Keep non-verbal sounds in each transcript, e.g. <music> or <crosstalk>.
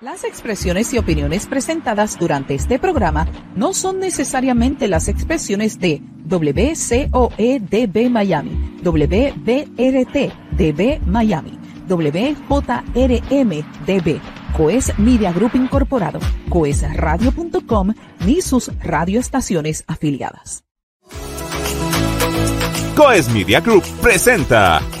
Las expresiones y opiniones presentadas durante este programa no son necesariamente las expresiones de WCOEDB Miami, WBRT DB Miami, WJRM DB, Coes Media Group Incorporado, coesradio.com ni sus radioestaciones afiliadas. Coes Media Group presenta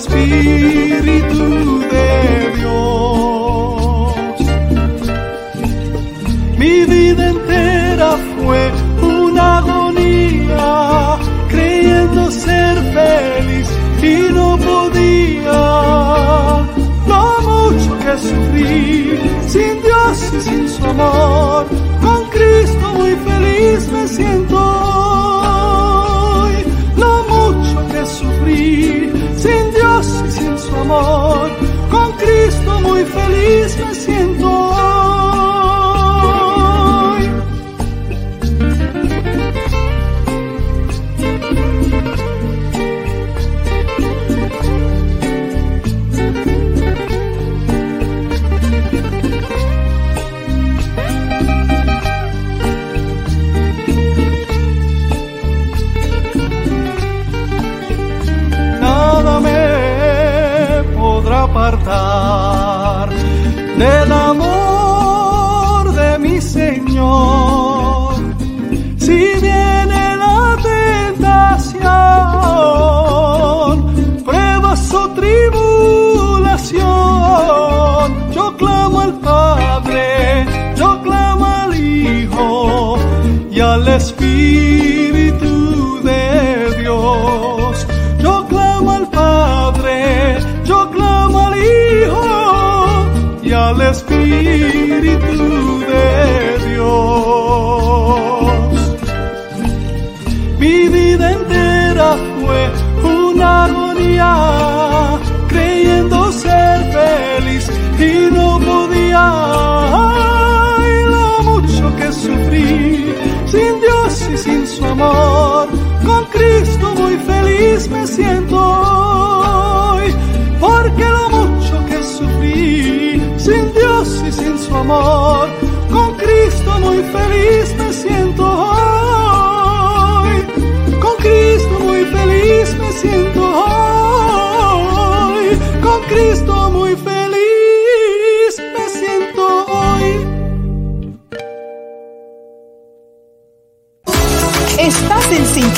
Espíritu de Dios. Mi vida entera fue una agonía, creyendo ser feliz y no podía. Lo mucho que sufrí, sin Dios y sin su amor, con Cristo muy feliz me siento feliz me siento hoy. nada me podrá apartar del amor de mi Señor.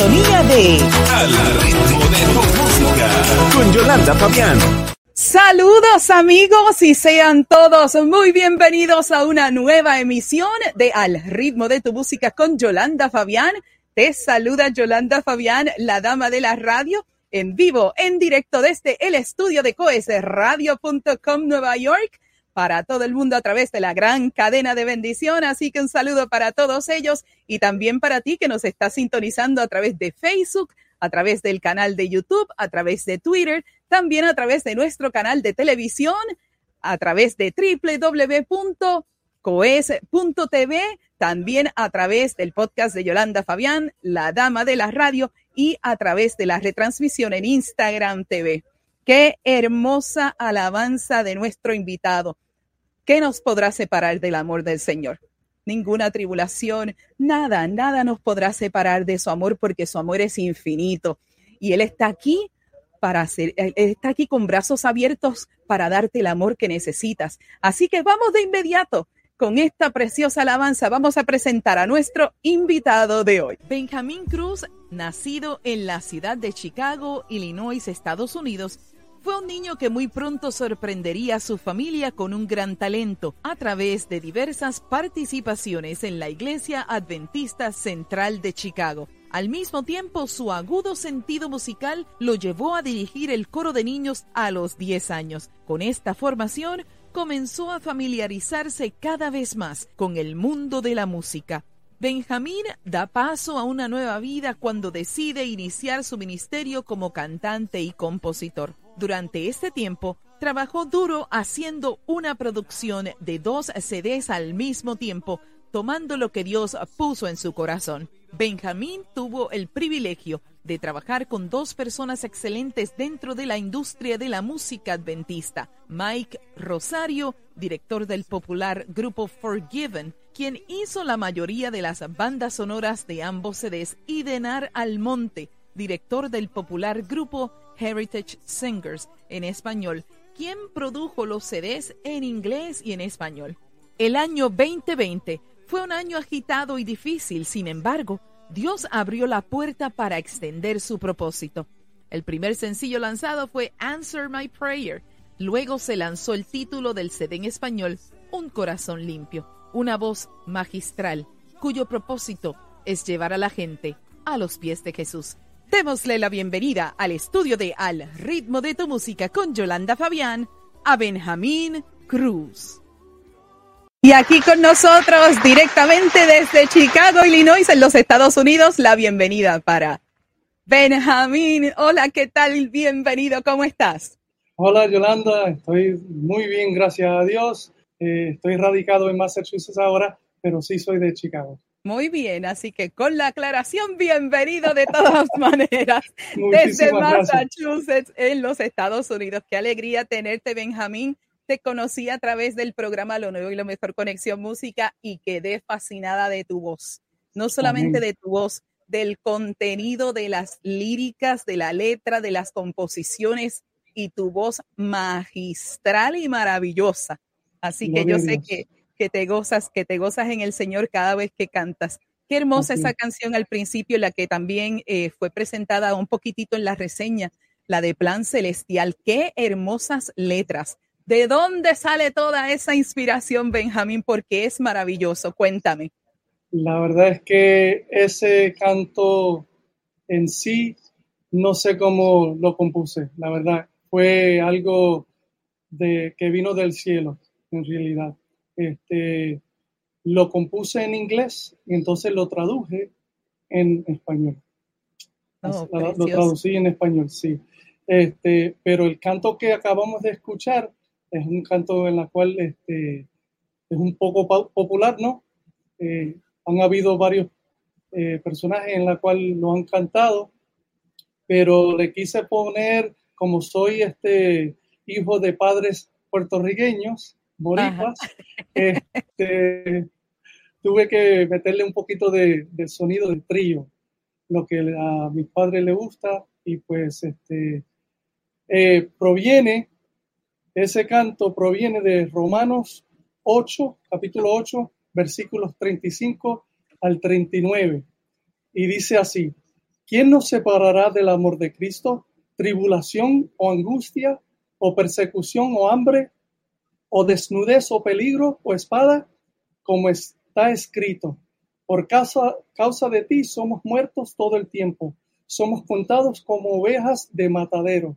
Sintonía de Al ritmo de tu música con Yolanda Fabián. Saludos amigos y sean todos muy bienvenidos a una nueva emisión de Al ritmo de tu música con Yolanda Fabián. Te saluda Yolanda Fabián, la dama de la radio, en vivo, en directo desde el estudio de coesradio.com Nueva York para todo el mundo a través de la gran cadena de bendición. Así que un saludo para todos ellos y también para ti que nos estás sintonizando a través de Facebook, a través del canal de YouTube, a través de Twitter, también a través de nuestro canal de televisión, a través de www.coes.tv, también a través del podcast de Yolanda Fabián, la dama de la radio, y a través de la retransmisión en Instagram TV. Qué hermosa alabanza de nuestro invitado. ¿Qué nos podrá separar del amor del Señor? Ninguna tribulación, nada, nada nos podrá separar de su amor porque su amor es infinito. Y Él está aquí para hacer, está aquí con brazos abiertos para darte el amor que necesitas. Así que vamos de inmediato con esta preciosa alabanza vamos a presentar a nuestro invitado de hoy. Benjamín Cruz, nacido en la ciudad de Chicago, Illinois, Estados Unidos, fue un niño que muy pronto sorprendería a su familia con un gran talento a través de diversas participaciones en la Iglesia Adventista Central de Chicago. Al mismo tiempo, su agudo sentido musical lo llevó a dirigir el coro de niños a los 10 años. Con esta formación, comenzó a familiarizarse cada vez más con el mundo de la música. Benjamín da paso a una nueva vida cuando decide iniciar su ministerio como cantante y compositor. Durante este tiempo, trabajó duro haciendo una producción de dos CDs al mismo tiempo, tomando lo que Dios puso en su corazón. Benjamín tuvo el privilegio de trabajar con dos personas excelentes dentro de la industria de la música adventista, Mike Rosario, director del popular grupo Forgiven, quien hizo la mayoría de las bandas sonoras de ambos CDs, y Denar Almonte, director del popular grupo Heritage Singers en español, quien produjo los CDs en inglés y en español. El año 2020 fue un año agitado y difícil, sin embargo, Dios abrió la puerta para extender su propósito. El primer sencillo lanzado fue Answer My Prayer. Luego se lanzó el título del CD en español, Un corazón limpio, una voz magistral, cuyo propósito es llevar a la gente a los pies de Jesús. Démosle la bienvenida al estudio de Al ritmo de tu música con Yolanda Fabián a Benjamín Cruz. Y aquí con nosotros directamente desde Chicago, Illinois, en los Estados Unidos, la bienvenida para Benjamín. Hola, ¿qué tal? Bienvenido, ¿cómo estás? Hola, Yolanda, estoy muy bien, gracias a Dios. Eh, estoy radicado en Massachusetts ahora, pero sí soy de Chicago. Muy bien, así que con la aclaración, bienvenido de todas <laughs> maneras desde Massachusetts en los Estados Unidos. Qué alegría tenerte, Benjamín te conocí a través del programa Lo Nuevo y Lo Mejor Conexión Música y quedé fascinada de tu voz. No solamente de tu voz, del contenido de las líricas, de la letra, de las composiciones y tu voz magistral y maravillosa. Así que yo sé que, que, te gozas, que te gozas en el Señor cada vez que cantas. Qué hermosa esa canción al principio, la que también eh, fue presentada un poquitito en la reseña, la de Plan Celestial. Qué hermosas letras. ¿De dónde sale toda esa inspiración, Benjamín? Porque es maravilloso. Cuéntame. La verdad es que ese canto en sí, no sé cómo lo compuse, la verdad. Fue algo de, que vino del cielo, en realidad. Este, lo compuse en inglés y entonces lo traduje en español. Oh, lo, traducí en español, sí. Este, pero el canto que acabamos de escuchar es un canto en la cual este, es un poco popular, ¿no? Eh, han habido varios eh, personajes en la cual lo han cantado, pero le quise poner, como soy este hijo de padres puertorriqueños, boricuas, <laughs> este, tuve que meterle un poquito de, sonido del trío, lo que a mis padres le gusta y pues este eh, proviene ese canto proviene de Romanos 8, capítulo 8, versículos 35 al 39. Y dice así, ¿quién nos separará del amor de Cristo? ¿Tribulación o angustia o persecución o hambre o desnudez o peligro o espada? Como está escrito, por causa, causa de ti somos muertos todo el tiempo, somos contados como ovejas de matadero.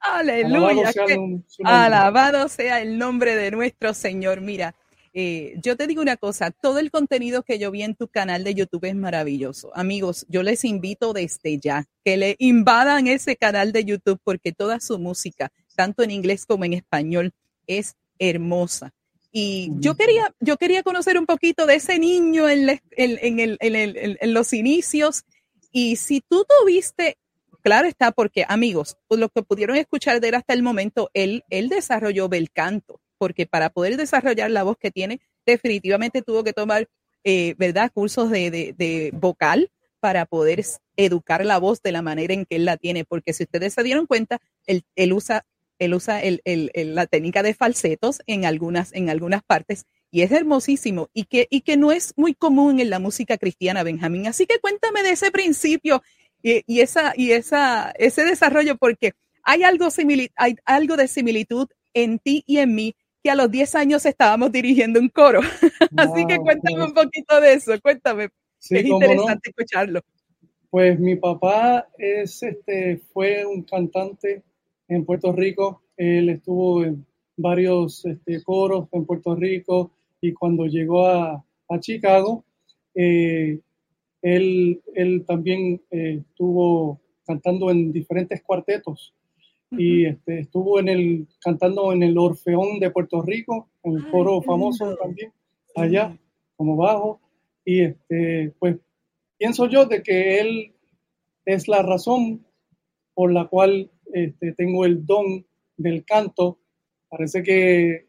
Aleluya. Alabado sea, el nombre de nuestro Señor. Mira, eh, yo te digo una cosa, todo el contenido que yo vi en tu canal de YouTube es maravilloso. Amigos, yo les invito desde ya que le invadan ese canal de YouTube porque toda su música, tanto en inglés como en español, es hermosa. Y yo quería, yo quería conocer un poquito de ese niño en, en, los inicios. Y si tú tuviste, claro está, porque amigos, pues lo que pudieron escuchar de él hasta el momento, él, él desarrolló bel canto, porque para poder desarrollar la voz que tiene, definitivamente tuvo que tomar, eh, ¿verdad?, cursos de, de, vocal para poder educar la voz de la manera en que él la tiene, porque si ustedes se dieron cuenta, él, él usa él usa la técnica de falsetos en algunas, en algunas partes y es hermosísimo y que, y que no es muy común en la música cristiana, Benjamín. Así que cuéntame de ese principio y, esa, y esa, ese desarrollo, porque hay algo, hay algo de similitud en ti y en mí que a los 10 años estábamos dirigiendo un coro. <laughs> Así que cuéntame un poquito de eso, cuéntame. es interesante escucharlo. Pues mi papá es, este, fue un cantante en Puerto Rico. Él estuvo en varios este, coros en Puerto Rico y cuando llegó a, Chicago, eh, él, él, también eh, estuvo cantando en diferentes cuartetos y este, estuvo en el, cantando en el Orfeón de Puerto Rico, en el coro famoso también, allá como bajo. Y este, pues pienso yo de que él es la razón por la cual este, tengo el don del canto. Parece que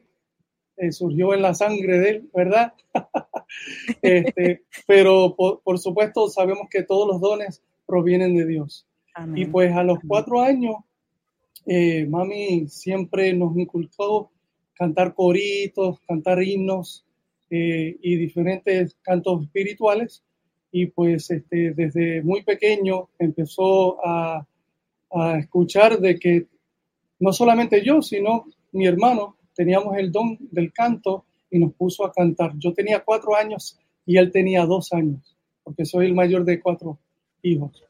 eh, surgió en la sangre de él, ¿verdad? <laughs> <laughs> este, pero por, supuesto sabemos que todos los dones provienen de Dios. Y pues a los cuatro años, eh, mami siempre nos inculcó cantar coritos, cantar himnos eh, y diferentes cantos espirituales. Y pues este, desde muy pequeño empezó a a escuchar de que no solamente yo, sino mi hermano teníamos el don del canto y nos puso a cantar. Yo tenía cuatro años y él tenía dos años, porque soy el mayor de cuatro hijos.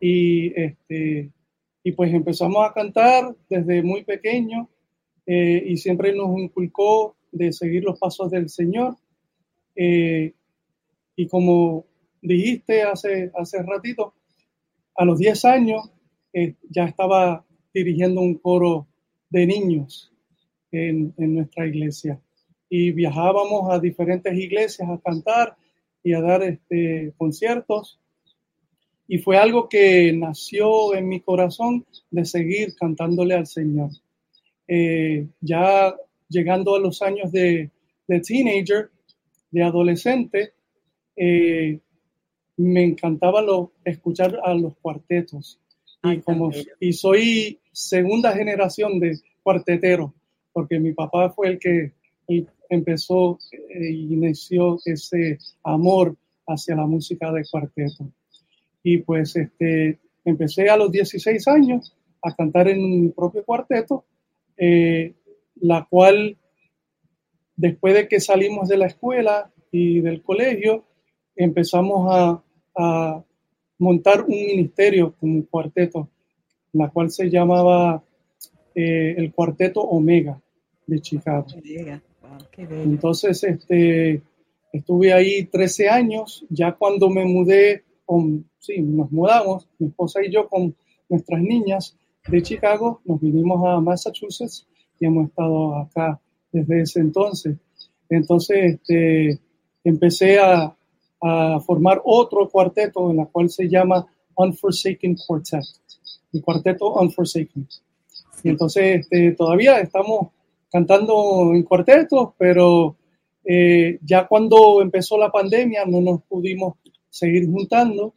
Y, este, y pues empezamos a cantar desde muy pequeño eh, y siempre nos inculcó de seguir los pasos del Señor. Eh, y como dijiste hace, hace ratito, a los 10 años ya estaba dirigiendo un coro de niños en, nuestra iglesia. Y viajábamos a diferentes iglesias a cantar y a dar este, conciertos. Y fue algo que nació en mi corazón de seguir cantándole al Señor. Eh, ya llegando a los años de, teenager, de adolescente, eh, me encantaba lo, escuchar a los cuartetos y, como, y soy segunda generación de cuartetero, porque mi papá fue el que empezó e inició ese amor hacia la música de cuarteto. Y pues este, empecé a los 16 años a cantar en mi propio cuarteto, eh, la cual después de que salimos de la escuela y del colegio, empezamos a, a montar un ministerio como un cuarteto, la cual se llamaba eh, el Cuarteto Omega de Chicago. Entonces, este, estuve ahí 13 años, ya cuando me mudé, con, sí, nos mudamos, mi esposa y yo con nuestras niñas de Chicago, nos vinimos a Massachusetts y hemos estado acá desde ese entonces. Entonces, este, empecé a, a formar otro cuarteto en la cual se llama Unforsaken Quartet, el cuarteto Unforsaken. Y entonces este, todavía estamos cantando en cuartetos, pero eh, ya cuando empezó la pandemia no nos pudimos seguir juntando.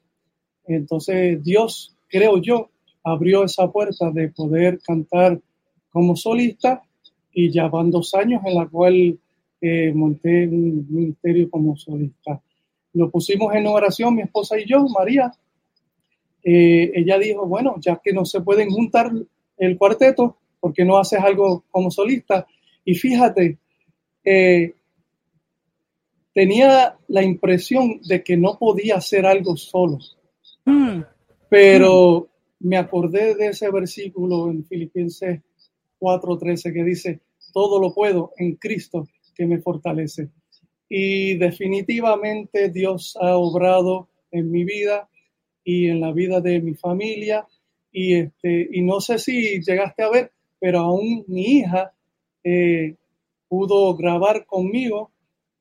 Entonces Dios, creo yo, abrió esa puerta de poder cantar como solista y ya van dos años en la cual eh, monté un ministerio como solista lo pusimos en oración, mi esposa y yo, María. Eh, ella dijo, bueno, ya que no se pueden juntar el cuarteto, ¿por qué no haces algo como solista? Y fíjate, eh, tenía la impresión de que no podía hacer algo solo. Mm. Pero me acordé de ese versículo en Filipenses 4:13 que dice, todo lo puedo en Cristo que me fortalece. Y definitivamente Dios ha obrado en mi vida y en la vida de mi familia. Y, este, y no sé si llegaste a ver, pero aún mi hija eh, pudo grabar conmigo,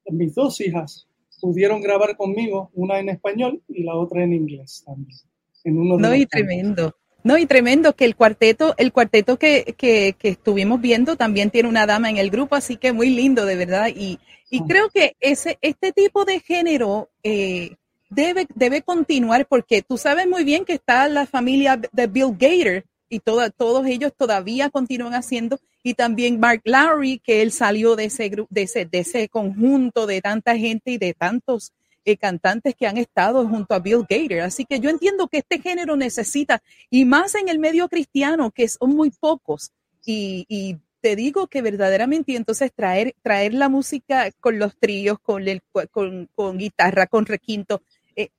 mis dos hijas pudieron grabar conmigo, una en español y la otra en inglés también. no, y tremendo. No, y tremendo que el cuarteto, el cuarteto que, que, que, estuvimos viendo también tiene una dama en el grupo, así que muy lindo, de verdad. Y, y ah. creo que ese, este tipo de género eh, debe, debe continuar porque tú sabes muy bien que está la familia de Bill Gator y todos ellos todavía continúan haciendo y también Mark Lowry, que él salió de ese, de ese, de ese conjunto de tanta gente y de tantos eh, cantantes que han estado junto a Bill Gator. Así que yo entiendo que este género necesita, y más en el medio cristiano, que son muy pocos, y, te digo que verdaderamente, entonces traer, traer la música con los tríos, con, el, con, con guitarra, con requinto,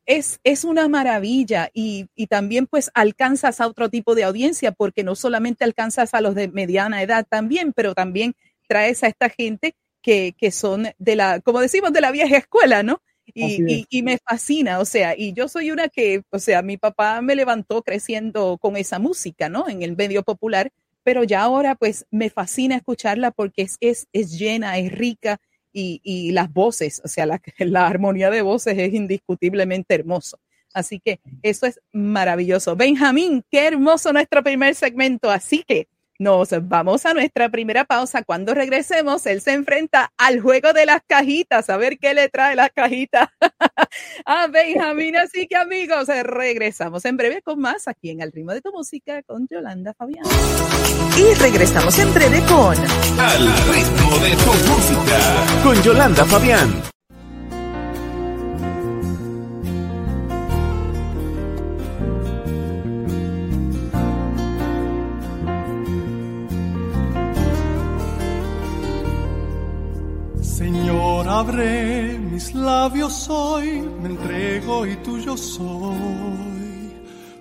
es, es una maravilla y, y, también pues alcanzas a otro tipo de audiencia porque no solamente alcanzas a los de mediana edad también, pero también traes a esta gente que, que son de la, como decimos, de la vieja escuela, ¿no? Y, y, me fascina, o sea, y yo soy una que, o sea, mi papá me levantó creciendo con esa música, ¿no? En el medio popular, pero ya ahora pues me fascina escucharla porque es, es, es llena, es rica, y, las voces, o sea, la, <laughs> la armonía de voces es indiscutiblemente hermoso. Así que eso es maravilloso. Benjamín, qué hermoso nuestro primer segmento. Así que nos vamos a nuestra primera pausa. Cuando regresemos, él se enfrenta al juego de las cajitas, a ver qué le trae las cajitas <laughs> a Benjamín. Así que amigos, regresamos en breve con más aquí en El ritmo de tu música con Yolanda Fabián. Y regresamos en breve con Al ritmo de tu música con Yolanda Fabián. Abre mis labios hoy, me entrego y tuyo soy.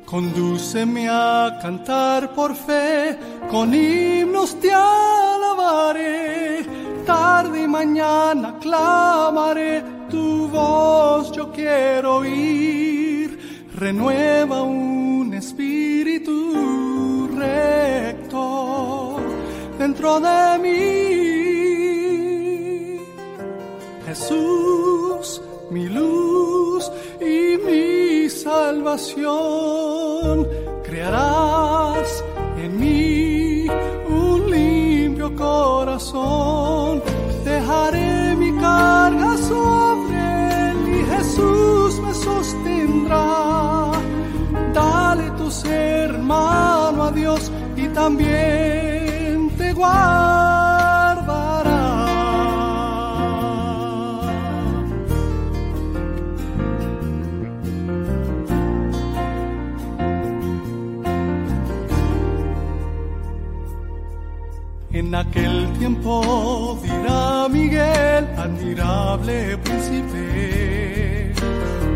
Condúceme a cantar por fe, con himnos te alabaré. Tarde y mañana clamaré, tu voz yo quiero oír. Renueva un espíritu recto dentro de mí Jesús, mi luz y mi salvación, crearás en mí un limpio corazón. Dejaré mi carga sobre él y Jesús me sostendrá. Dale tu ser, hermano, a Dios y también te guardará. En aquel tiempo dirá Miguel, admirable príncipe,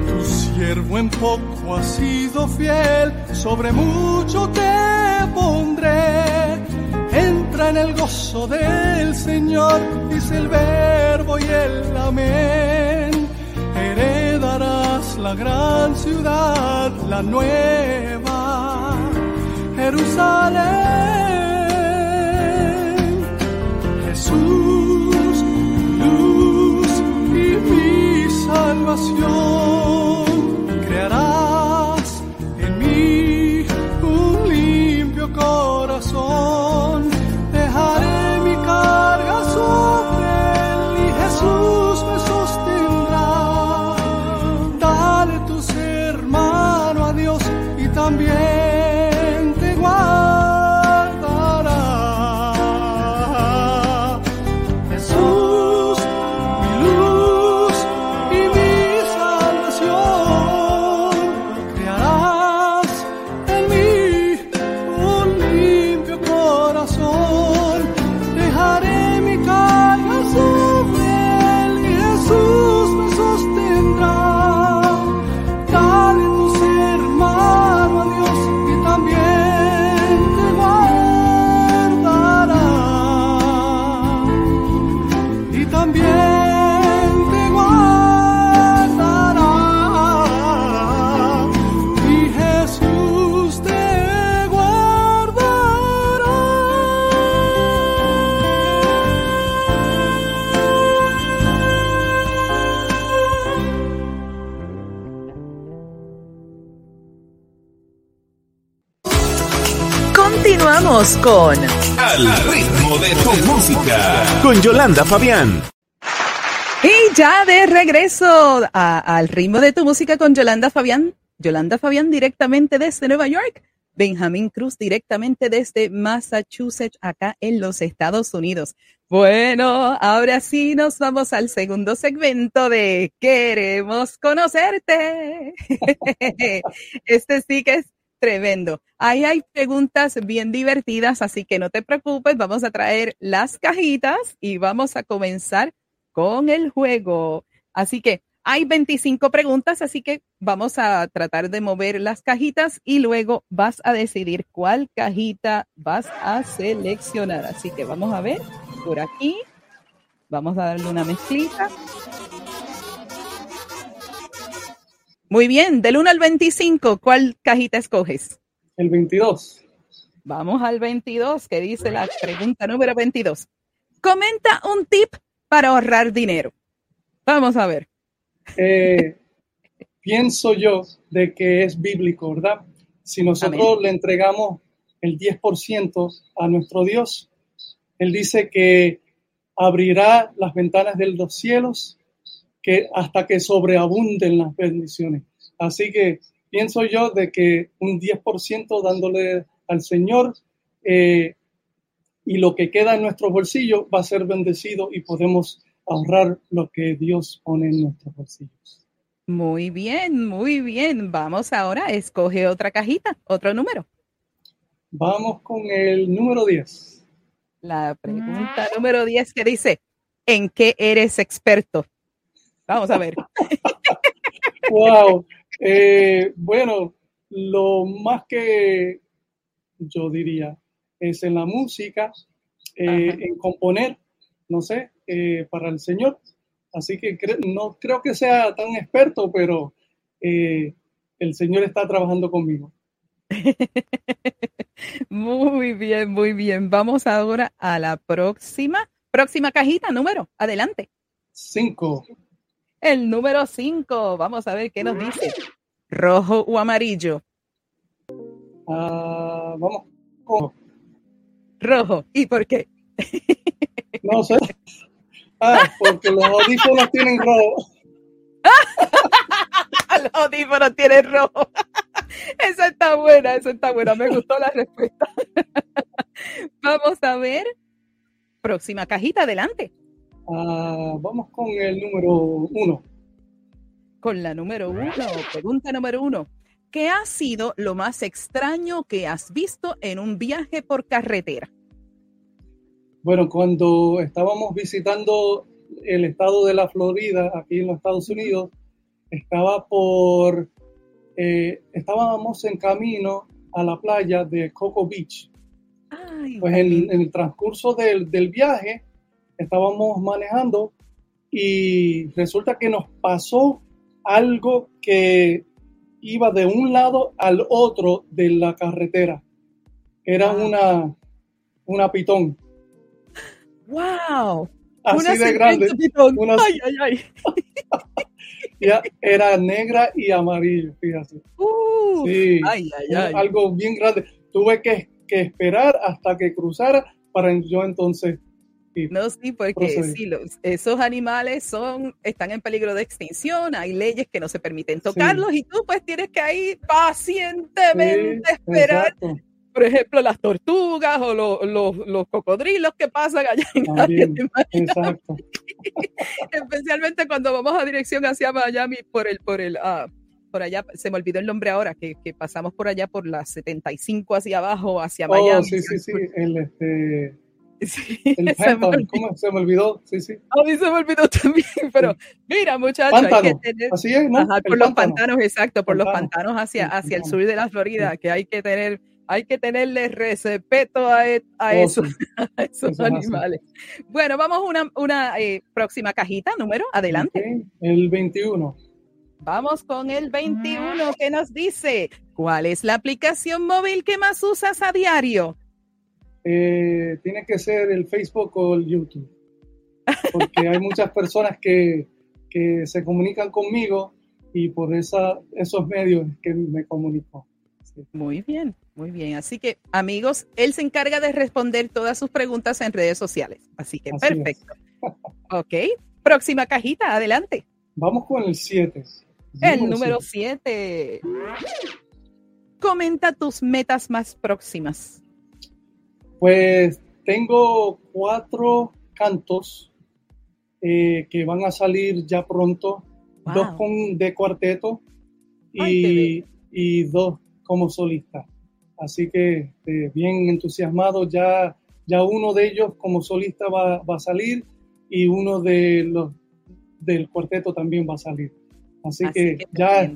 tu siervo en poco ha sido fiel, sobre mucho te pondré. Entra en el gozo del Señor, dice el verbo y el amén. Heredarás la gran ciudad, la nueva Jerusalén Jesús, luz y mi salvación, crearás en mí un limpio corazón, Con Al ritmo de tu música con Yolanda Fabián. Y ya de regreso a- al ritmo de tu música con Yolanda Fabián. Yolanda Fabián directamente desde Nueva York. Benjamín Cruz directamente desde Massachusetts, acá en los Estados Unidos. Bueno, ahora sí nos vamos al segundo segmento de Queremos conocerte. <laughs> Este sí que es tremendo. Ahí hay preguntas bien divertidas, así que no te preocupes, vamos a traer las cajitas y vamos a comenzar con el juego. Así que hay 25 preguntas, así que vamos a tratar de mover las cajitas y luego vas a decidir cuál cajita vas a seleccionar. Así que vamos a ver por aquí. Vamos a darle una mezclita. Muy bien, del 1 al 25, ¿cuál cajita escoges? El 22. Vamos al 22, que dice la pregunta número 22. Comenta un tip para ahorrar dinero. Vamos a ver. Eh, <laughs> pienso yo de que es bíblico, ¿verdad? Si nosotros le entregamos el 10% a nuestro Dios, Él dice que abrirá las ventanas de los cielos que hasta que sobreabunden las bendiciones. Así que pienso yo de que un 10% dándole al Señor eh, y lo que queda en nuestro bolsillo va a ser bendecido y podemos ahorrar lo que Dios pone en nuestros bolsillos. Muy bien, muy bien. Vamos ahora, escoge otra cajita, otro número. Vamos con el número 10. La pregunta número 10 que dice, ¿en qué eres experto? Vamos a ver. <laughs> Wow. Eh, bueno, lo más que yo diría es en la música, eh, en componer, no sé, eh, para el Señor. Así que cre- no creo que sea tan experto, pero el Señor está trabajando conmigo. <laughs> Muy bien, muy bien. Vamos ahora a la próxima, próxima cajita, número. Adelante. Cinco. El número 5. Vamos a ver qué nos dice. Rojo o amarillo. Ah, vamos con, Rojo. ¿Y por qué? <laughs> no sé. Ah, porque los audífonos tienen rojo. <laughs> Los audífonos tienen rojo. <laughs> Esa está buena, esa está buena. Me gustó la respuesta. Vamos a ver. Próxima cajita, adelante. Ah, vamos con el número uno. Con la número uno. Pregunta número uno. ¿Qué ha sido lo más extraño que has visto en un viaje por carretera? Bueno, cuando estábamos visitando el estado de la Florida, aquí en los Estados Unidos, estaba por, eh, estábamos en camino a la playa de Coco Beach. Ay, Pues en, en el transcurso del, del viaje estábamos manejando y resulta que nos pasó algo que iba de un lado al otro de la carretera. Era una, una pitón. ¡Wow! Así Una de grande. pitón. Una- Ay, ay, ay. <laughs> Ya era negra y amarillo, fíjate. Uh, Sí, Ay, ay, un- ay. algo bien grande. Tuve que, que esperar hasta que cruzara para yo entonces No, sí, porque Procede. sí, los- esos animales son, están en peligro de extinción, hay leyes que no se permiten tocarlos y tú pues tienes que ahí pacientemente Sí, esperar, exacto. por ejemplo, las tortugas o lo- los, los cocodrilos que pasan allá en También, <laughs> especialmente cuando vamos a dirección hacia Miami por el, por el, ah, por allá, se me olvidó el nombre ahora, que, que pasamos por allá por la 75 hacia abajo, hacia Oh, Miami. sí, sí, sí. El, este, <laughs> Sí, el se me olvidó. ¿cómo se me olvidó? Sí, sí. A mí se me olvidó <laughs> también, pero mira, muchachos, hay que tener, Así es, ¿no? ajá, El por los pantanos, exacto, por los Pantano. pantanos hacia, hacia el sur de la Florida, que hay que tener, hay que tenerle respeto a, e- a Oh, esos, sí. <laughs> a esos Eso es así. animales. Bueno, vamos a una, una eh, próxima cajita, número, adelante. El 21. Vamos con el 21 que nos dice, ¿cuál es la aplicación móvil que más usas a diario? Eh, tiene que ser el Facebook o el YouTube. Porque hay muchas personas que, que se comunican conmigo y por esa, esos medios que me comunico. Muy bien, muy bien. Así que, amigos, él se encarga de responder todas sus preguntas en redes sociales. Así que, perfecto. ok, próxima cajita, adelante. Vamos con el 7. El número 7. Comenta tus metas más próximas. Pues tengo cuatro cantos eh, que van a salir ya pronto, dos con, de cuarteto y, y, dos como solista. Así que eh, bien entusiasmado, ya, ya uno de ellos como solista va, va, a salir y uno de los del cuarteto también va a salir. Así, que, ya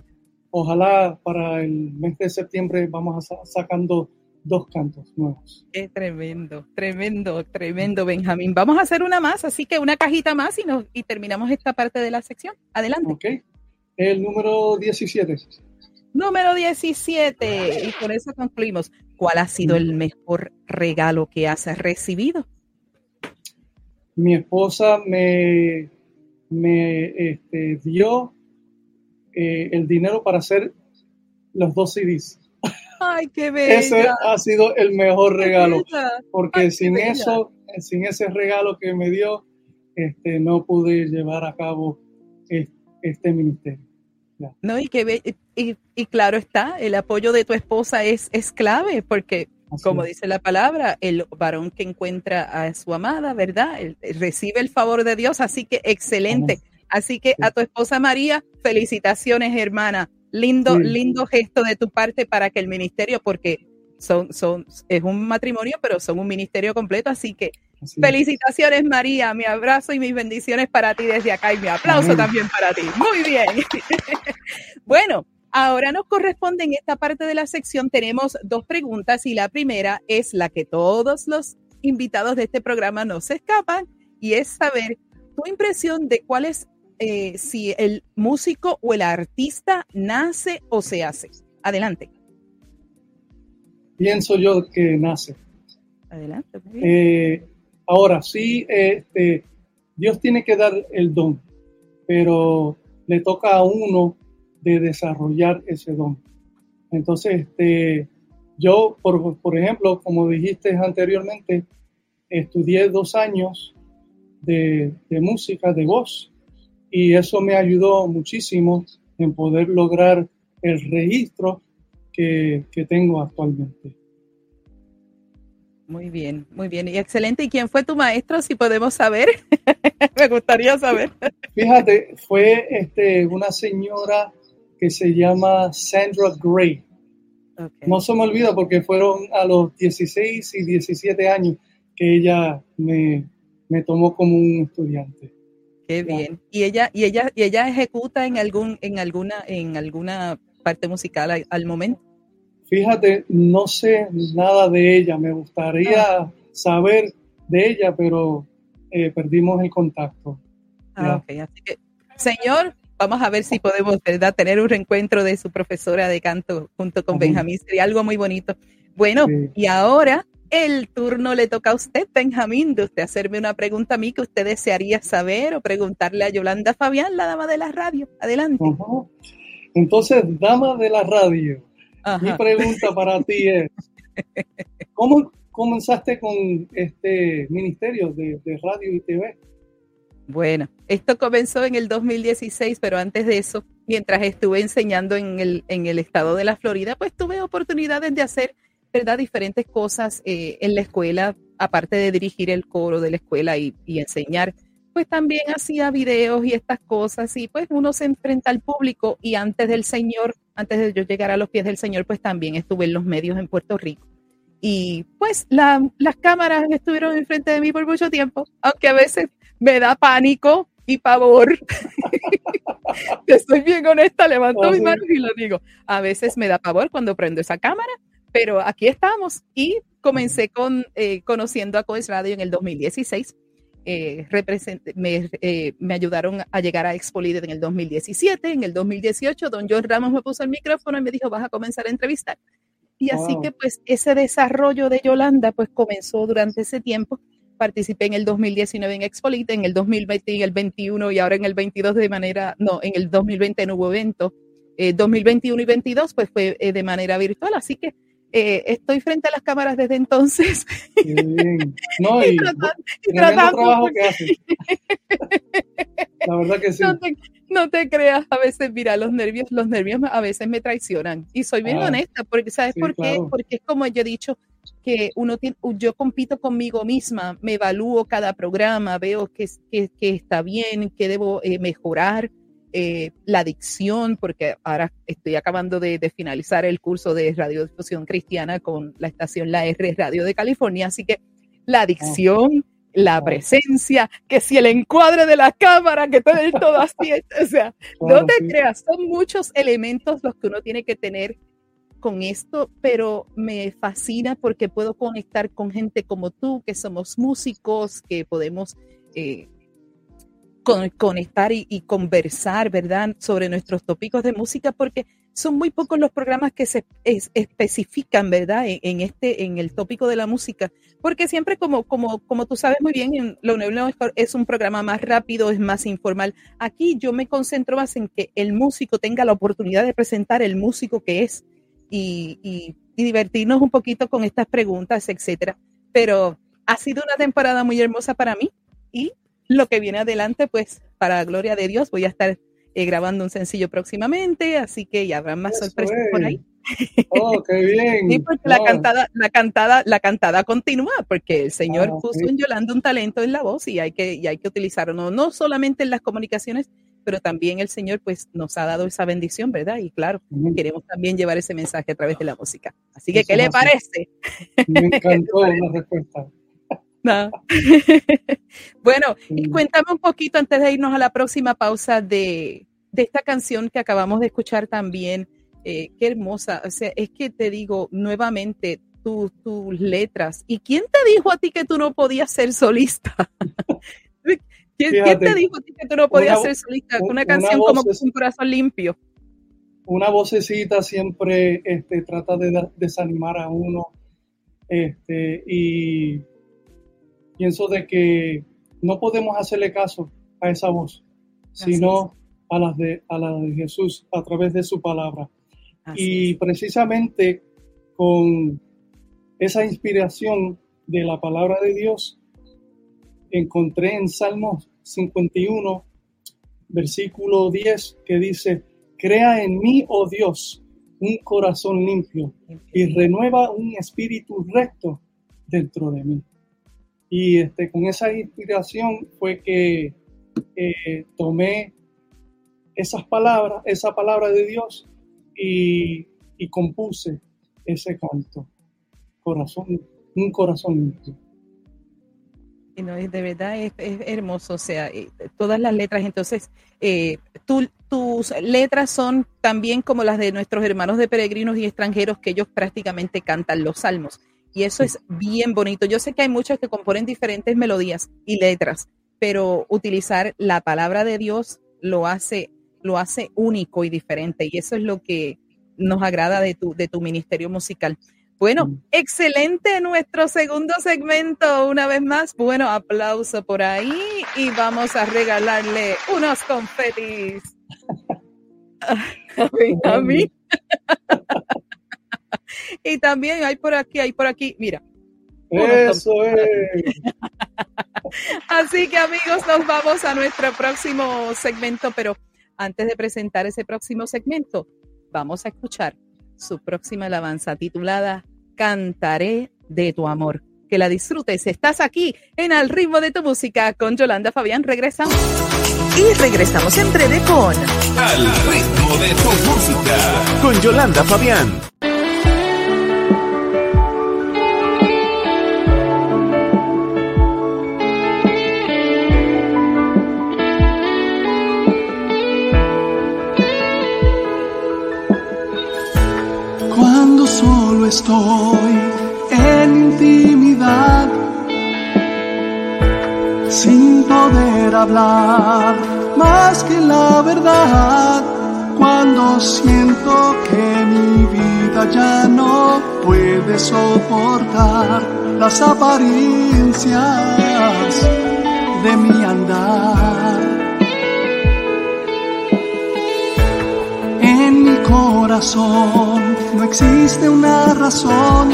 ojalá para el mes de septiembre vamos a sacando dos cantos nuevos. Qué tremendo, tremendo, tremendo, Benjamín. Vamos a hacer una más, así que una cajita más y, nos, y terminamos esta parte de la sección. Adelante. Ok. El número 17. Número 17. Y con eso concluimos. ¿Cuál ha sido el mejor regalo que has recibido? Mi esposa me, me este, dio eh, el dinero para hacer los dos CDs. Ay, qué bello. Ese ha sido el mejor regalo, porque sin eso, sin ese regalo que me dio, este, no pude llevar a cabo este, ministerio. No, y, que, y, y, claro está, el apoyo de tu esposa es, es clave, porque como dice la palabra, el varón que encuentra a su amada, ¿verdad? recibe el favor de Dios, así que excelente. Así que a tu esposa María, felicitaciones, hermana. Lindo, lindo gesto de tu parte para que el ministerio, porque son, son, es un matrimonio, pero son un ministerio completo, así que felicitaciones, María. Mi abrazo y mis bendiciones para ti desde acá y mi aplauso también para ti. Muy bien. <laughs> bueno, ahora nos corresponde en esta parte de la sección, tenemos dos preguntas y la primera es la que todos los invitados de este programa no se escapan y es saber tu impresión de cuál es eh, si el músico o el artista nace o se hace. Adelante. Pienso yo que nace. Adelante. Eh, ahora sí, este, Dios tiene que dar el don, pero le toca a uno de desarrollar ese don. Entonces, este, yo, por, por ejemplo, como dijiste anteriormente, estudié dos años de, de música, de voz, y eso me ayudó muchísimo en poder lograr el registro que, tengo actualmente. Muy bien, muy bien. Y excelente. ¿Y quién fue tu maestro, si podemos saber? <laughs> Me gustaría saber. Fíjate, fue este, una señora que se llama Sandra Gray. No se me olvida porque fueron a los 16 y 17 años que ella me, me tomó como un estudiante. Qué bien. Y ella, y ella, y ella ejecuta en algún, en alguna, en alguna parte musical al, momento. Fíjate, no sé nada de ella. Me gustaría ah. saber de ella, pero eh, perdimos el contacto. Ah, ok. Así que, señor, vamos a ver si podemos, ¿verdad?, tener un reencuentro de su profesora de canto junto con Benjamín. Sería algo muy bonito. Bueno, y ahora el turno le toca a usted, Benjamín, de usted hacerme una pregunta a mí que usted desearía saber o preguntarle a Yolanda Fabián, la dama de la radio. Adelante. Entonces, dama de la radio, mi pregunta para ti es, ¿cómo comenzaste con este ministerio de, radio y TV? Bueno, esto comenzó en el 2016, pero antes de eso, mientras estuve enseñando en el, en el estado de la Florida, pues tuve oportunidades de hacer ¿verdad? Diferentes cosas eh, en la escuela, aparte de dirigir el coro de la escuela y, enseñar, pues también hacía videos y estas cosas y pues uno se enfrenta al público y antes del Señor, antes de yo llegar a los pies del Señor, pues también estuve en los medios en Puerto Rico. Y pues las cámaras estuvieron enfrente de mí por mucho tiempo, aunque a veces me da pánico y pavor. <laughs> Estoy bien honesta, levanto oh, mi mano y lo digo. A veces me da pavor cuando prendo esa cámara, pero aquí estamos y comencé con eh, conociendo a Coes Radio en el 2016. Eh, me, eh, me, ayudaron a llegar a Expo en el 2017. En el 2018, don John Ramos me puso el micrófono y me dijo, vas a comenzar a entrevistar. Y así que pues ese desarrollo de Yolanda pues comenzó durante ese tiempo. Participé en el 2019 en Expolite, en el 2020 en el 21 y ahora en el 22 de manera, no, en el 2020 no hubo evento 2021 y 22, pues fue de manera virtual, así que eh, estoy frente a las cámaras desde entonces. No, <laughs> y, tratando, trabajo que haces. La verdad que sí. No te, creas, a veces, mira, los nervios, los nervios a veces me traicionan. Y soy bien ah. honesta, porque ¿sabes por qué? Porque es como yo he dicho, que uno tiene, yo compito conmigo misma, me evalúo cada programa, veo que, que, que está bien, que debo eh, mejorar eh, la adicción, porque ahora estoy acabando de, finalizar el curso de radiodifusión cristiana con la estación La R Radio de California, así que la adicción, la presencia, que si el encuadre de la cámara, que todo, todo así, o sea, no te creas, son muchos elementos los que uno tiene que tener con esto, pero me fascina porque puedo conectar con gente como tú, que somos músicos, que podemos eh, conectar y, conversar, ¿verdad?, sobre nuestros tópicos de música, porque son muy pocos los programas que se especifican, ¿verdad?, en, este, en el tópico de la música, porque siempre, como, como, como tú sabes muy bien, en lo nuevo es un programa más rápido, es más informal. Aquí yo me concentro más en que el músico tenga la oportunidad de presentar el músico que es y, y, y divertirnos un poquito con estas preguntas, etcétera. Pero ha sido una temporada muy hermosa para mí y lo que viene adelante, pues para la gloria de Dios, voy a estar eh, grabando un sencillo próximamente, así que ya habrá más sorpresas por ahí. Oh, qué bien. <laughs> Sí, porque la cantada, la cantada, la cantada continúa, porque el Señor ah, puso en Yolanda un talento en la voz y hay que, y hay que utilizarlo, no, no solamente en las comunicaciones, pero también el Señor pues nos ha dado esa bendición, ¿verdad? Y claro, queremos también llevar ese mensaje a través de la música. Así que, ¿qué le parece? Me <laughs> encantó la respuesta. <laughs> bueno, y cuéntame un poquito antes de irnos a la próxima pausa de, esta canción que acabamos de escuchar también. Eh, qué hermosa. O sea, es que te digo nuevamente tus letras. ¿Y quién te dijo a ti que tú no podías ser solista? <laughs> ¿Quién, te dijo a ti que tú no podías ser solista? Una, canción como Un corazón limpio. Una vocecita siempre este, trata de desanimar a uno. Este, y pienso de que no podemos hacerle caso a esa voz, sino a la de, a la de Jesús a través de su palabra. y precisamente con esa inspiración de la palabra de Dios, encontré en Salmos 51, versículo 10, que dice, crea en mí, oh Dios, un corazón limpio y renueva un espíritu recto dentro de mí. Y este, con esa inspiración fue que eh, tomé esas palabras, esa palabra de Dios y, compuse ese canto. Corazón, un corazón limpio. Y no, de verdad es, hermoso, o sea, eh, todas las letras, entonces, eh, tus letras son también como las de nuestros hermanos de peregrinos y extranjeros que ellos prácticamente cantan los salmos. Y eso es bien bonito. Yo sé que hay muchos que componen diferentes melodías y letras, pero utilizar la palabra de Dios lo hace, lo hace único y diferente. Y eso es lo que nos agrada de tu, de tu ministerio musical. Bueno, mm. excelente nuestro segundo segmento. Una vez más, bueno, aplauso por ahí y vamos a regalarle unos confetis. <laughs> <laughs> a mí. Y también hay por aquí, hay por aquí, mira. Eso es. Así que amigos, nos vamos a nuestro próximo segmento, pero antes de presentar ese próximo segmento, vamos a escuchar su próxima alabanza titulada Cantaré de tu amor. Que la disfrutes. Estás aquí en Al ritmo de tu música con Yolanda Fabián. Regresamos. Y regresamos en breve con Al ritmo de tu música con Yolanda Fabián. Estoy en intimidad, sin poder hablar más que la verdad. Cuando siento que mi vida ya no puede soportar las apariencias de mi andar. Corazón no existe una razón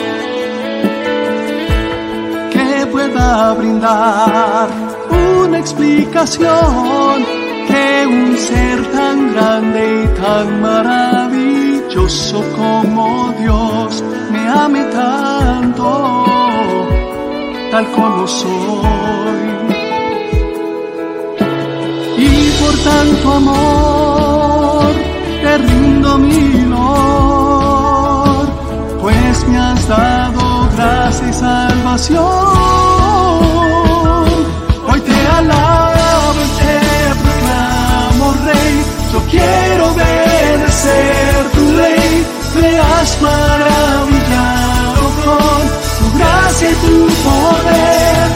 que pueda brindar una explicación que un ser tan grande y tan maravilloso como Dios me ame tanto, tal como soy. Y por tanto amor te mi Lord, pues me has dado gracia y salvación. Hoy te alabo y te proclamo Rey, yo quiero obedecer tu ley, me has maravillado con tu gracia y tu poder.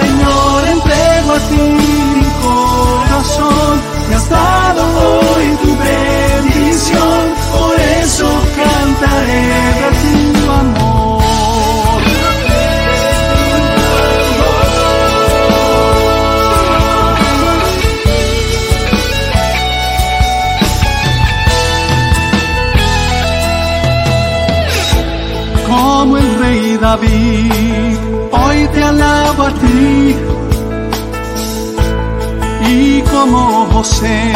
Señor, entrego a ti mi corazón, me has dado hoy tu bendición, por eso cantaré de tu amor. Como el rey David, hoy te alabo a ti. Y como José,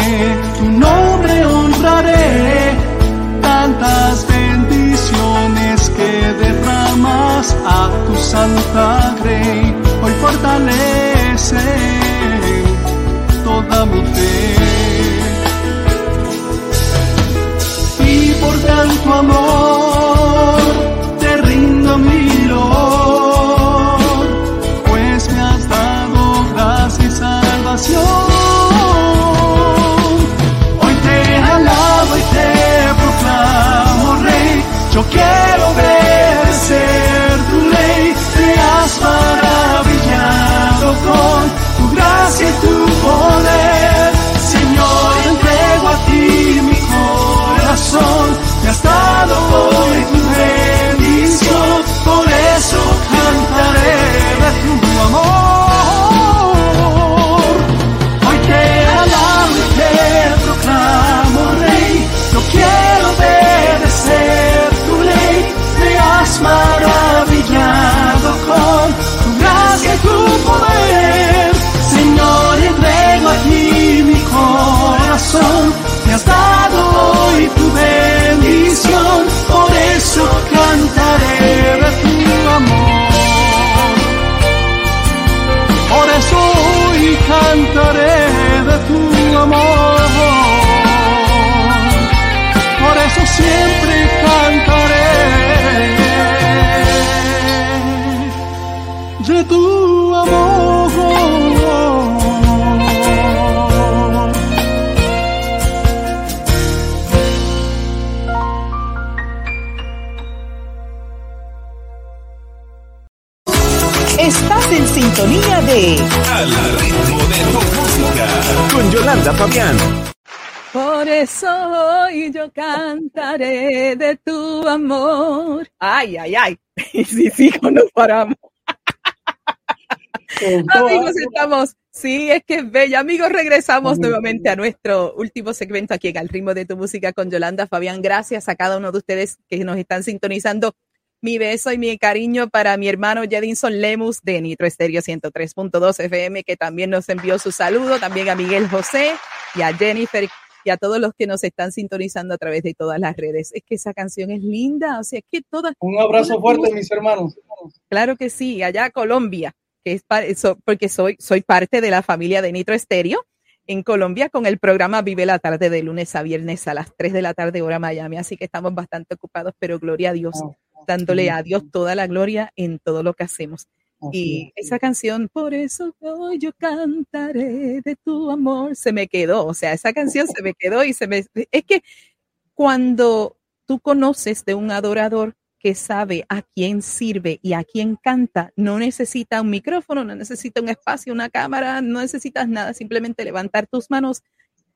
Tantas bendiciones que derramas a tu santa hoy fortalece toda mi fe. Al ritmo de tu música. Con Yolanda Fabián. Por eso hoy yo cantaré de tu amor. Ay, ay, ay. Y si sigo, no paramos. Amigos, estamos. Sí, es que es bella. Amigos, regresamos nuevamente a nuestro último segmento aquí en Al ritmo de tu música con Yolanda Fabián. Gracias a cada uno de ustedes que nos están sintonizando. Mi beso y mi cariño para mi hermano Jedinson Lemus de Nitro Estéreo 103.2 FM, que también nos envió su saludo. También a Miguel José y a Jennifer y a todos los que nos están sintonizando a través de todas las redes. Es que esa canción es linda, o sea, es que todas... Un abrazo fuerte, mis hermanos. Claro que sí, allá Colombia, que es pa- so- porque soy, soy parte de la familia de Nitro Estéreo en Colombia con el programa Vive la Tarde de lunes a viernes a las 3 de la tarde hora Miami, así que estamos bastante ocupados, pero gloria a Dios, dándole a Dios toda la gloria en todo lo que hacemos. Y esa canción, por eso hoy yo cantaré de tu amor, se me quedó, o sea, esa canción se me quedó y se me... Es que cuando tú conoces de un adorador que sabe a quién sirve y a quién canta, no necesita un micrófono, no necesita un espacio, una cámara, no necesitas nada, simplemente levantar tus manos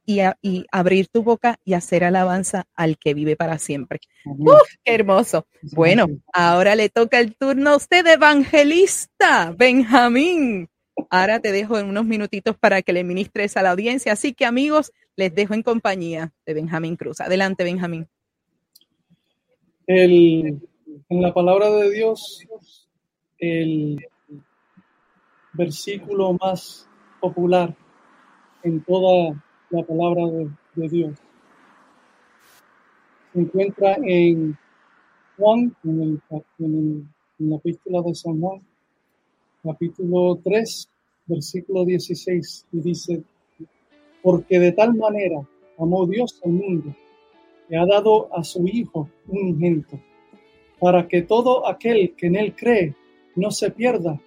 y, a- y abrir tu boca y hacer alabanza al que vive para siempre. ¡Uf, qué hermoso! Bueno, ahora le toca el turno a usted, evangelista Benjamín. Ahora te dejo en unos minutitos para que le ministres a la audiencia. Así que amigos, les dejo en compañía de Benjamín Cruz. Adelante, Benjamín. El, en la palabra de Dios, el versículo más popular en toda la palabra de, Dios se encuentra en Juan, en, el, en, el, en la epístola de San Juan, capítulo 3, versículo 16, y dice, porque de tal manera amó Dios al mundo, que ha dado a su Hijo un ingento, para que todo aquel que en él cree no se pierda,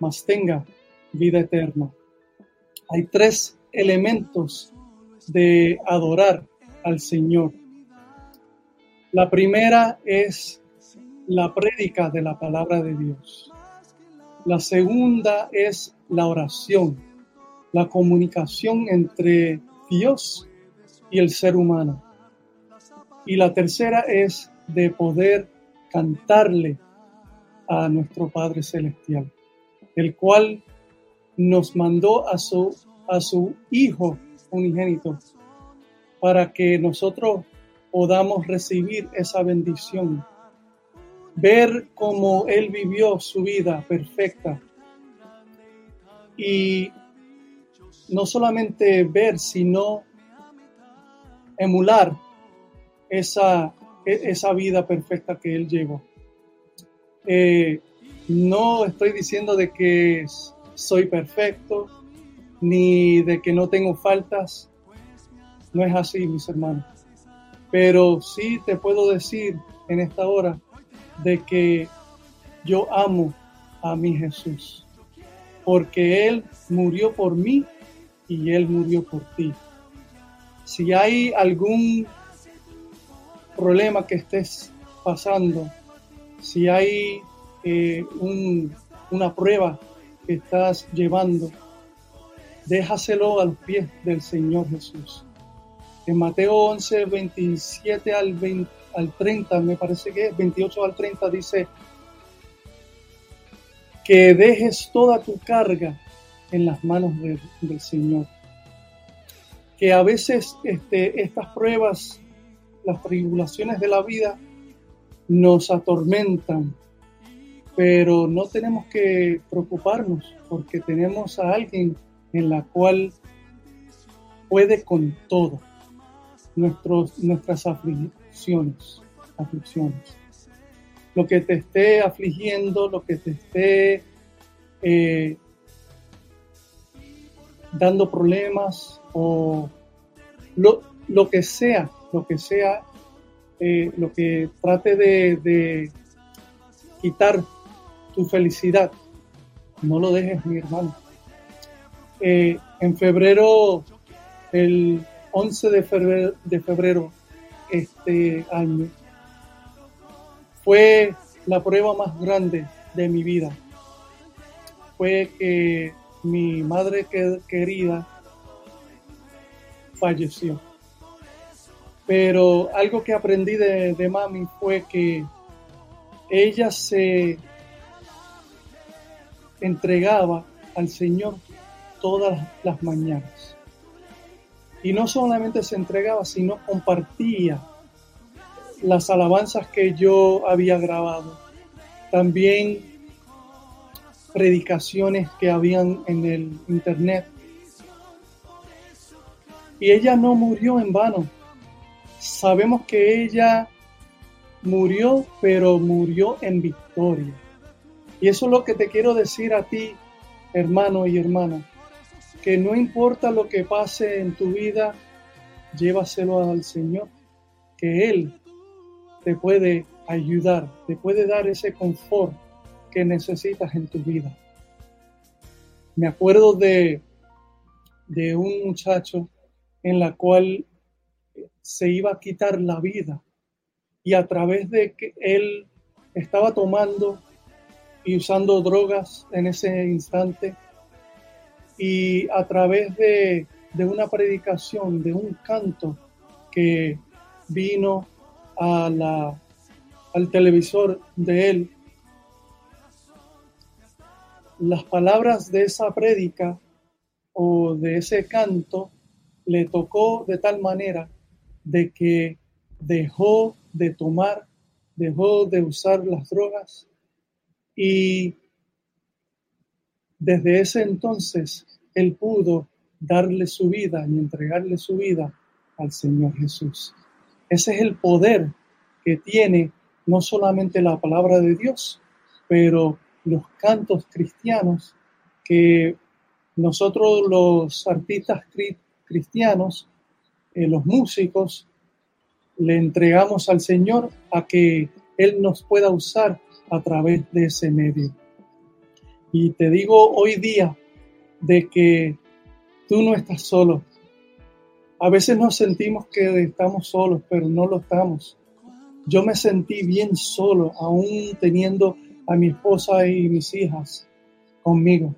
mas tenga vida eterna. Hay tres elementos de adorar al Señor. La primera es la prédica de la palabra de Dios. La segunda es la oración, la comunicación entre Dios y el ser humano. Y la tercera es de poder cantarle a nuestro Padre Celestial, el cual nos mandó a su, a su Hijo unigénito para que nosotros podamos recibir esa bendición ver cómo Él vivió su vida perfecta. Y no solamente ver, sino emular esa, esa vida perfecta que Él llevó. Eh, no estoy diciendo de que soy perfecto, ni de que no tengo faltas. No es así, mis hermanos. Pero sí te puedo decir en esta hora de que yo amo a mi Jesús, porque Él murió por mí y Él murió por ti. Si hay algún problema que estés pasando, si hay eh, una prueba que estás llevando, déjaselo al pie del Señor Jesús. En Mateo 11, 27 al 20 al 30, me parece que es 28 al 30, dice que dejes toda tu carga en las manos del Señor. Que a veces este, estas pruebas, las tribulaciones de la vida, nos atormentan, pero no tenemos que preocuparnos porque tenemos a alguien en la cual puede con todo nuestros, nuestras aflicciones aflicciones, Lo que te esté afligiendo, lo que te esté eh, dando problemas o lo, lo, que sea, lo que sea, eh, lo que trate de, quitar tu felicidad, no lo dejes, mi hermano. Eh, en febrero, el 11 de febrero, de febrero este año fue la prueba más grande de mi vida. Fue que mi madre querida falleció. Pero algo que aprendí de, de mami fue que ella se entregaba al Señor todas las mañanas. Y no solamente se entregaba, sino compartía las alabanzas que yo había grabado. También predicaciones que habían en el internet. Y ella no murió en vano. Sabemos que ella murió, pero murió en victoria. Y eso es lo que te quiero decir a ti, hermano y hermana que no importa lo que pase en tu vida, llévaselo al Señor, que Él te puede ayudar, te puede dar ese confort que necesitas en tu vida. Me acuerdo de, de un muchacho en la cual se iba a quitar la vida. Y a través de que él estaba tomando y usando drogas en ese instante, y a través de, una predicación, de un canto que vino a la, al televisor de él, las palabras de esa prédica o de ese canto le tocó de tal manera de que dejó de tomar dejó de usar las drogas y desde ese entonces él pudo darle su vida y entregarle su vida al Señor Jesús. Ese es el poder que tiene no solamente la palabra de Dios, pero los cantos cristianos que nosotros los artistas cristianos, eh, los músicos, le entregamos al Señor a que Él nos pueda usar a través de ese medio. Y te digo hoy día de que tú no estás solo. A veces nos sentimos que estamos solos, pero no lo estamos. Yo me sentí bien solo, aún teniendo a mi esposa y mis hijas conmigo.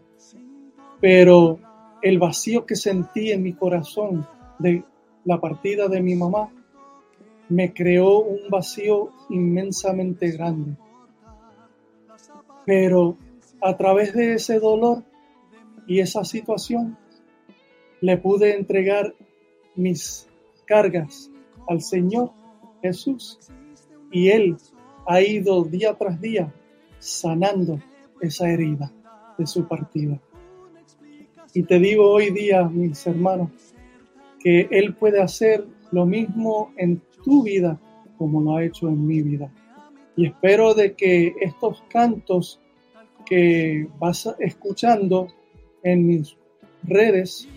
Pero el vacío que sentí en mi corazón de la partida de mi mamá me creó un vacío inmensamente grande. Pero a través de ese dolor y esa situación, le pude entregar mis cargas al Señor Jesús y Él ha ido día tras día sanando esa herida de su partida. Y te digo hoy día, mis hermanos, que Él puede hacer lo mismo en tu vida como lo ha hecho en mi vida. Y espero de que estos cantos que vas escuchando en mis redes,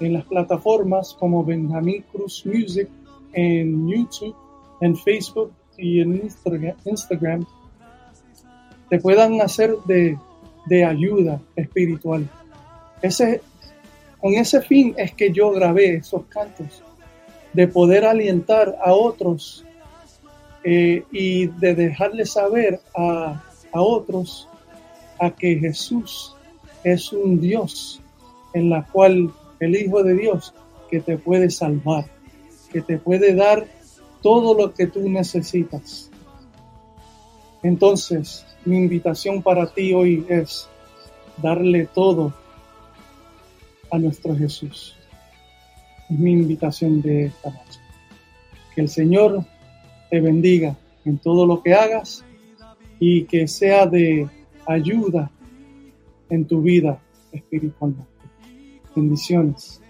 en las plataformas como Benjamin Cruz Music, en YouTube, en Facebook y en Instagram, te puedan hacer de, de ayuda espiritual. Ese, con ese fin es que yo grabé esos cantos, de poder alientar a otros eh, y de dejarles saber a, a otros a que Jesús es un Dios en la cual el Hijo de Dios que te puede salvar, que te puede dar todo lo que tú necesitas. Entonces, mi invitación para ti hoy es darle todo a nuestro Jesús. Es mi invitación de esta noche. Que el Señor te bendiga en todo lo que hagas y que sea de ayuda en tu vida espiritualmente. Bendiciones.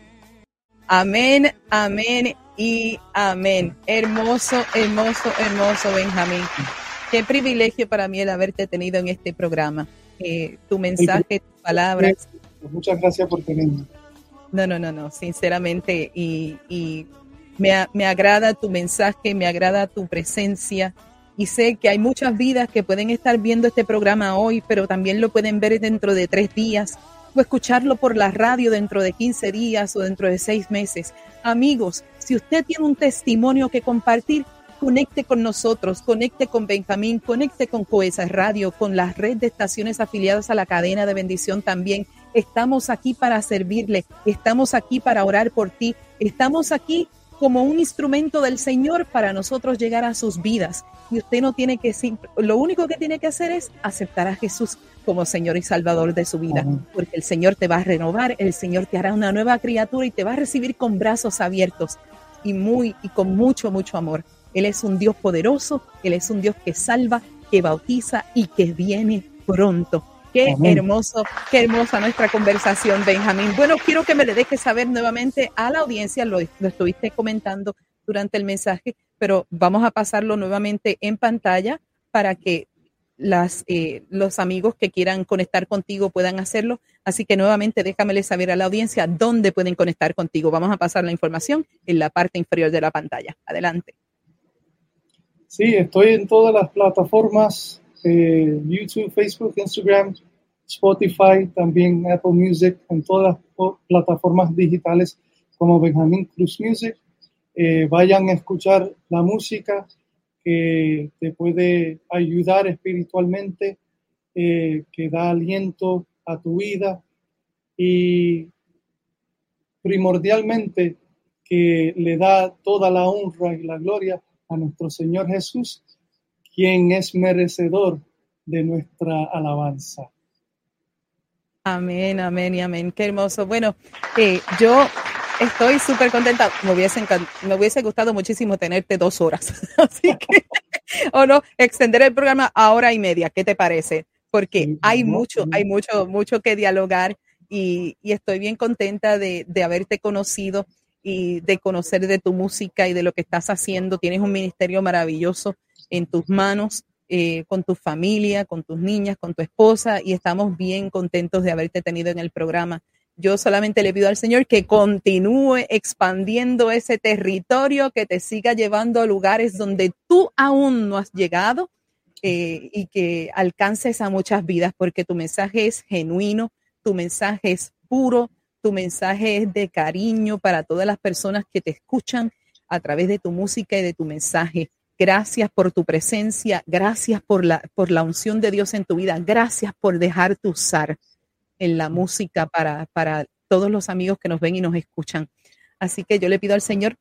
Amén, amén y amén. Hermoso, hermoso, hermoso, Benjamín. Qué privilegio para mí el haberte tenido en este programa. Eh, tu mensaje, tus palabras. Muchas gracias por tenerme. No, no, no, no, sinceramente. Y, y me, me agrada tu mensaje, me agrada tu presencia. Y sé que hay muchas vidas que pueden estar viendo este programa hoy, pero también lo pueden ver dentro de tres días o escucharlo por la radio dentro de 15 días o dentro de seis meses. Amigos, si usted tiene un testimonio que compartir, conecte con nosotros, conecte con Benjamín, conecte con Coesa Radio, con la red de estaciones afiliadas a la cadena de bendición también. Estamos aquí para servirle, estamos aquí para orar por ti, estamos aquí como un instrumento del Señor para nosotros llegar a sus vidas. Y usted no tiene que, lo único que tiene que hacer es aceptar a Jesús como Señor y Salvador de su vida, porque el Señor te va a renovar, el Señor te hará una nueva criatura y te va a recibir con brazos abiertos y muy y con mucho mucho amor. Él es un Dios poderoso, Él es un Dios que salva, que bautiza y que viene pronto. Qué hermoso, qué hermosa nuestra conversación, Benjamín. Bueno, quiero que me le dejes saber nuevamente a la audiencia, lo, estuviste comentando durante el mensaje, pero vamos a pasarlo nuevamente en pantalla para que las, eh, los amigos que quieran conectar contigo puedan hacerlo. Así que nuevamente déjamele saber a la audiencia dónde pueden conectar contigo. Vamos a pasar la información en la parte inferior de la pantalla. Adelante. Sí, estoy en todas las plataformas, eh, YouTube, Facebook, Instagram, Spotify, también Apple Music, en todas las plataformas digitales como Benjamin Cruz Music. Eh, vayan a escuchar la música que te puede ayudar espiritualmente, eh, que da aliento a tu vida y primordialmente que le da toda la honra y la gloria a nuestro Señor Jesús, quien es merecedor de nuestra alabanza. Amén, amén y amén. Qué hermoso. Bueno, eh, yo estoy súper contenta. Me hubiese, me hubiese gustado muchísimo tenerte dos horas. <laughs> Así que o no, extender el programa a hora y media, ¿qué te parece? Porque hay mucho, hay mucho, mucho que dialogar y, estoy bien contenta de, de haberte conocido y de conocer de tu música y de lo que estás haciendo. Tienes un ministerio maravilloso en tus manos, eh, con tu familia, con tus niñas, con tu esposa y estamos bien contentos de haberte tenido en el programa. Yo solamente le pido al Señor que continúe expandiendo ese territorio, que te siga llevando a lugares donde tú aún no has llegado eh, y que alcances a muchas vidas, porque tu mensaje es genuino, tu mensaje es puro, tu mensaje es de cariño para todas las personas que te escuchan a través de tu música y de tu mensaje. Gracias por tu presencia, gracias por la, por la unción de Dios en tu vida, gracias por dejarte usar en la música para, para todos los amigos que nos ven y nos escuchan. Así que yo le pido al Señor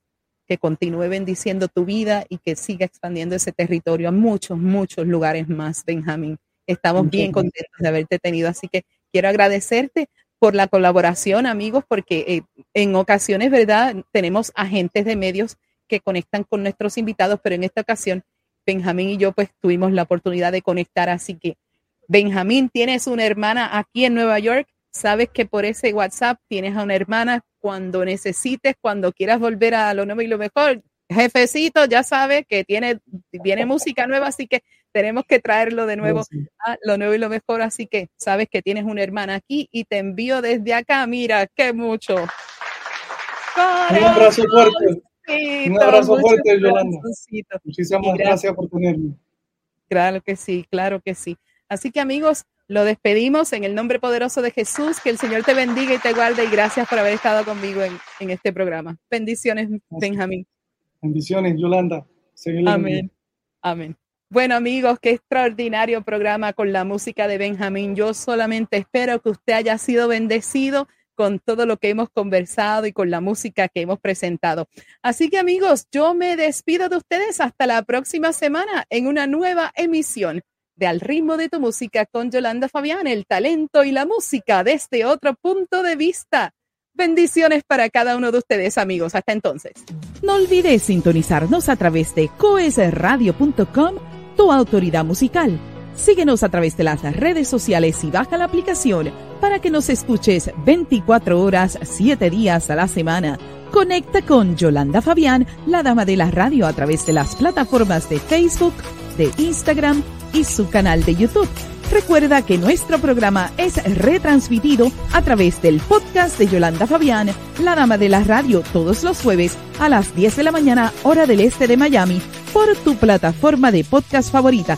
que continúe bendiciendo tu vida y que siga expandiendo ese territorio a muchos, muchos lugares más, Benjamín. Estamos bien contentos de haberte tenido, así que quiero agradecerte por la colaboración, amigos, porque eh, en ocasiones, ¿verdad? Tenemos agentes de medios que conectan con nuestros invitados, pero en esta ocasión Benjamín y yo pues tuvimos la oportunidad de conectar, así que Benjamín, tienes una hermana aquí en Nueva York, sabes que por ese WhatsApp tienes a una hermana cuando necesites, cuando quieras volver a lo nuevo y lo mejor. Jefecito, ya sabes que tiene, viene música nueva, así que tenemos que traerlo de nuevo a lo nuevo y lo mejor. Así que sabes que tienes una hermana aquí y te envío desde acá. Mira, qué mucho. Un abrazo fuerte. Un abrazo fuerte, Yolanda. Muchísimas gracias por tenerme. Claro que sí, claro que sí. Así que amigos, lo despedimos en el nombre poderoso de Jesús. Que el Señor te bendiga y te guarde y gracias por haber estado conmigo en, este programa. Bendiciones, Benjamín. Bendiciones, Yolanda. Amén. Amén. Bueno amigos, qué extraordinario programa con la música de Benjamín. Yo solamente espero que usted haya sido bendecido con todo lo que hemos conversado y con la música que hemos presentado. Así que amigos, yo me despido de ustedes hasta la próxima semana en una nueva emisión de Al ritmo de tu música con Yolanda Fabián, el talento y la música desde otro punto de vista. Bendiciones para cada uno de ustedes, amigos. Hasta entonces. No olvides sintonizarnos a través de coesradio.com, tu autoridad musical Síguenos a través de las redes sociales y baja la aplicación para que nos escuches 24 horas, 7 días a la semana. Conecta con Yolanda Fabián, la dama de la radio, a través de las plataformas de Facebook, de Instagram y su canal de YouTube. Recuerda que nuestro programa es retransmitido a través del podcast de Yolanda Fabián, la dama de la radio, todos los jueves a las 10 de la mañana, hora del este de Miami, por tu plataforma de podcast favorita